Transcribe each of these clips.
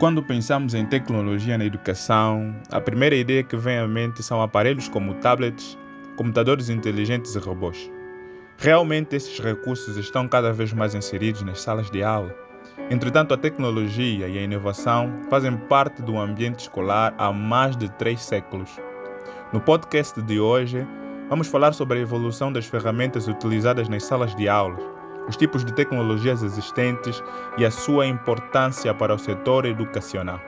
Quando pensamos em tecnologia na educação, a primeira ideia que vem à mente são aparelhos como tablets, computadores inteligentes e robôs. Realmente, esses recursos estão cada vez mais inseridos nas salas de aula. Entretanto, a tecnologia e a inovação fazem parte do ambiente escolar há mais de três séculos. No podcast de hoje, vamos falar sobre a evolução das ferramentas utilizadas nas salas de aulas os tipos de tecnologias existentes e a sua importância para o setor educacional.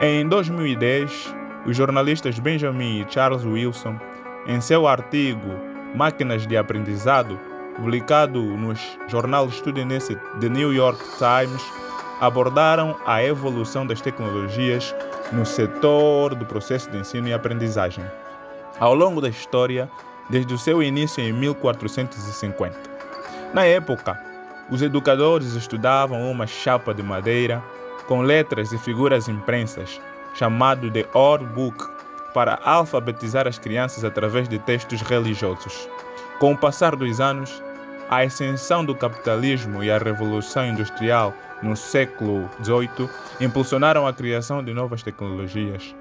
Em 2010, os jornalistas Benjamin e Charles Wilson, em seu artigo Máquinas de Aprendizado, publicado no jornal estudinense The New York Times, abordaram a evolução das tecnologias no setor do processo de ensino e aprendizagem, ao longo da história, desde o seu início em 1450. Na época, os educadores estudavam uma chapa de madeira com letras e figuras imprensas, chamado de Old Book, para alfabetizar as crianças através de textos religiosos. Com o passar dos anos, a ascensão do capitalismo e a revolução industrial no século XVIII impulsionaram a criação de novas tecnologias,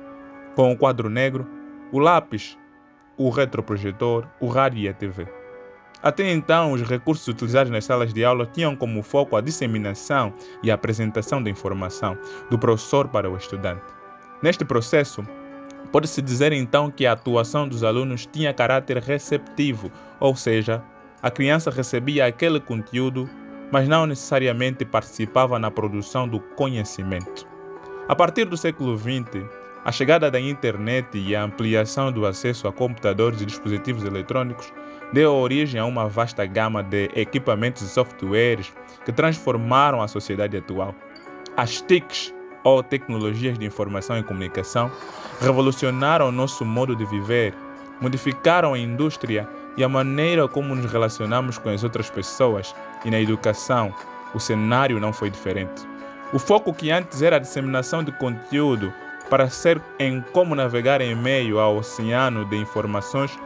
com o quadro negro, o lápis, o retroprojetor, o rádio e a TV. Até então, os recursos utilizados nas salas de aula tinham como foco a disseminação e a apresentação da informação do professor para o estudante. Neste processo, pode-se dizer então que a atuação dos alunos tinha caráter receptivo, ou seja, a criança recebia aquele conteúdo, mas não necessariamente participava na produção do conhecimento. A partir do século XX, a chegada da internet e a ampliação do acesso a computadores e dispositivos eletrônicos deu origem a uma vasta gama de equipamentos e softwares que transformaram a sociedade atual. As TICs, ou Tecnologias de Informação e Comunicação, revolucionaram o nosso modo de viver, modificaram a indústria e a maneira como nos relacionamos com as outras pessoas, e na educação, o cenário não foi diferente. O foco que antes era a disseminação de conteúdo para ser em como navegar em meio ao oceano de informações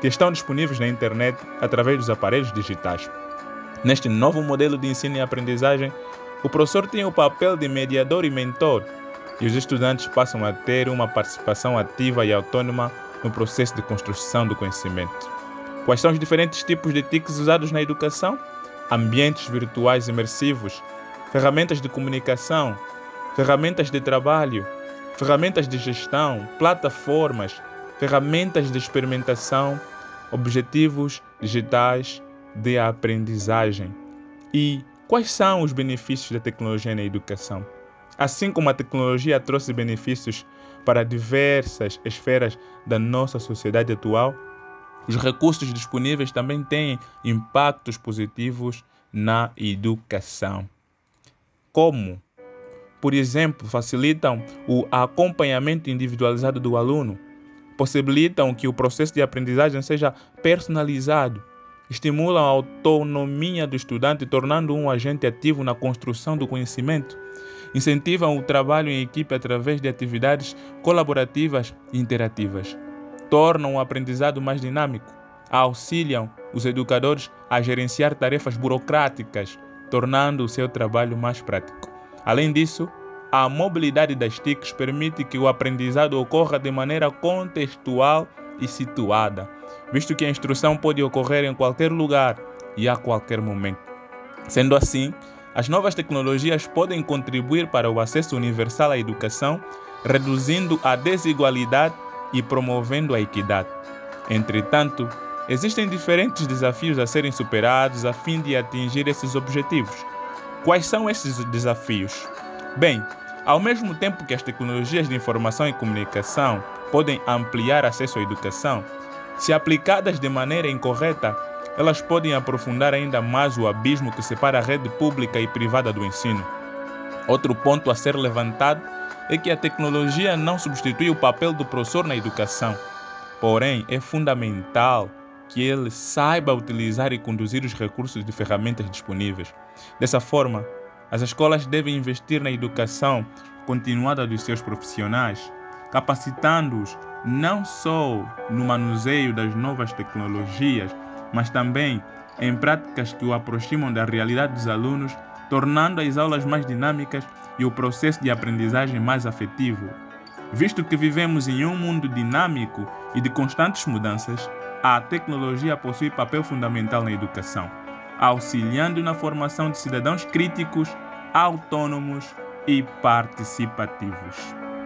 que estão disponíveis na internet através dos aparelhos digitais. Neste novo modelo de ensino e aprendizagem, o professor tem o papel de mediador e mentor, e os estudantes passam a ter uma participação ativa e autônoma no processo de construção do conhecimento. Quais são os diferentes tipos de TICs usados na educação? Ambientes virtuais imersivos, ferramentas de comunicação, ferramentas de trabalho, ferramentas de gestão, plataformas, ferramentas de experimentação, objetivos digitais de aprendizagem. E quais são os benefícios da tecnologia na educação? Assim como a tecnologia trouxe benefícios para diversas esferas da nossa sociedade atual, os recursos disponíveis também têm impactos positivos na educação. Como? Por exemplo, facilitam o acompanhamento individualizado do aluno, possibilitam que o processo de aprendizagem seja personalizado, estimulam a autonomia do estudante, tornando um agente ativo na construção do conhecimento, incentivam o trabalho em equipe através de atividades colaborativas e interativas, tornam o aprendizado mais dinâmico, auxiliam os educadores a gerenciar tarefas burocráticas, tornando o seu trabalho mais prático. Além disso, a mobilidade das TICs permite que o aprendizado ocorra de maneira contextual e situada, visto que a instrução pode ocorrer em qualquer lugar e a qualquer momento. Sendo assim, as novas tecnologias podem contribuir para o acesso universal à educação, reduzindo a desigualdade e promovendo a equidade. Entretanto, existem diferentes desafios a serem superados a fim de atingir esses objetivos. Quais são esses desafios? Bem, ao mesmo tempo que as tecnologias de informação e comunicação podem ampliar acesso à educação, se aplicadas de maneira incorreta, elas podem aprofundar ainda mais o abismo que separa a rede pública e privada do ensino. Outro ponto a ser levantado é que a tecnologia não substitui o papel do professor na educação, porém é fundamental que ele saiba utilizar e conduzir os recursos e ferramentas disponíveis. Dessa forma, as escolas devem investir na educação continuada dos seus profissionais, capacitando-os não só no manuseio das novas tecnologias, mas também em práticas que o aproximam da realidade dos alunos tornando as aulas mais dinâmicas e o processo de aprendizagem mais afetivo. Visto que vivemos em um mundo dinâmico e de constantes mudanças, a tecnologia possui papel fundamental na educação, auxiliando na formação de cidadãos críticos, autônomos e participativos.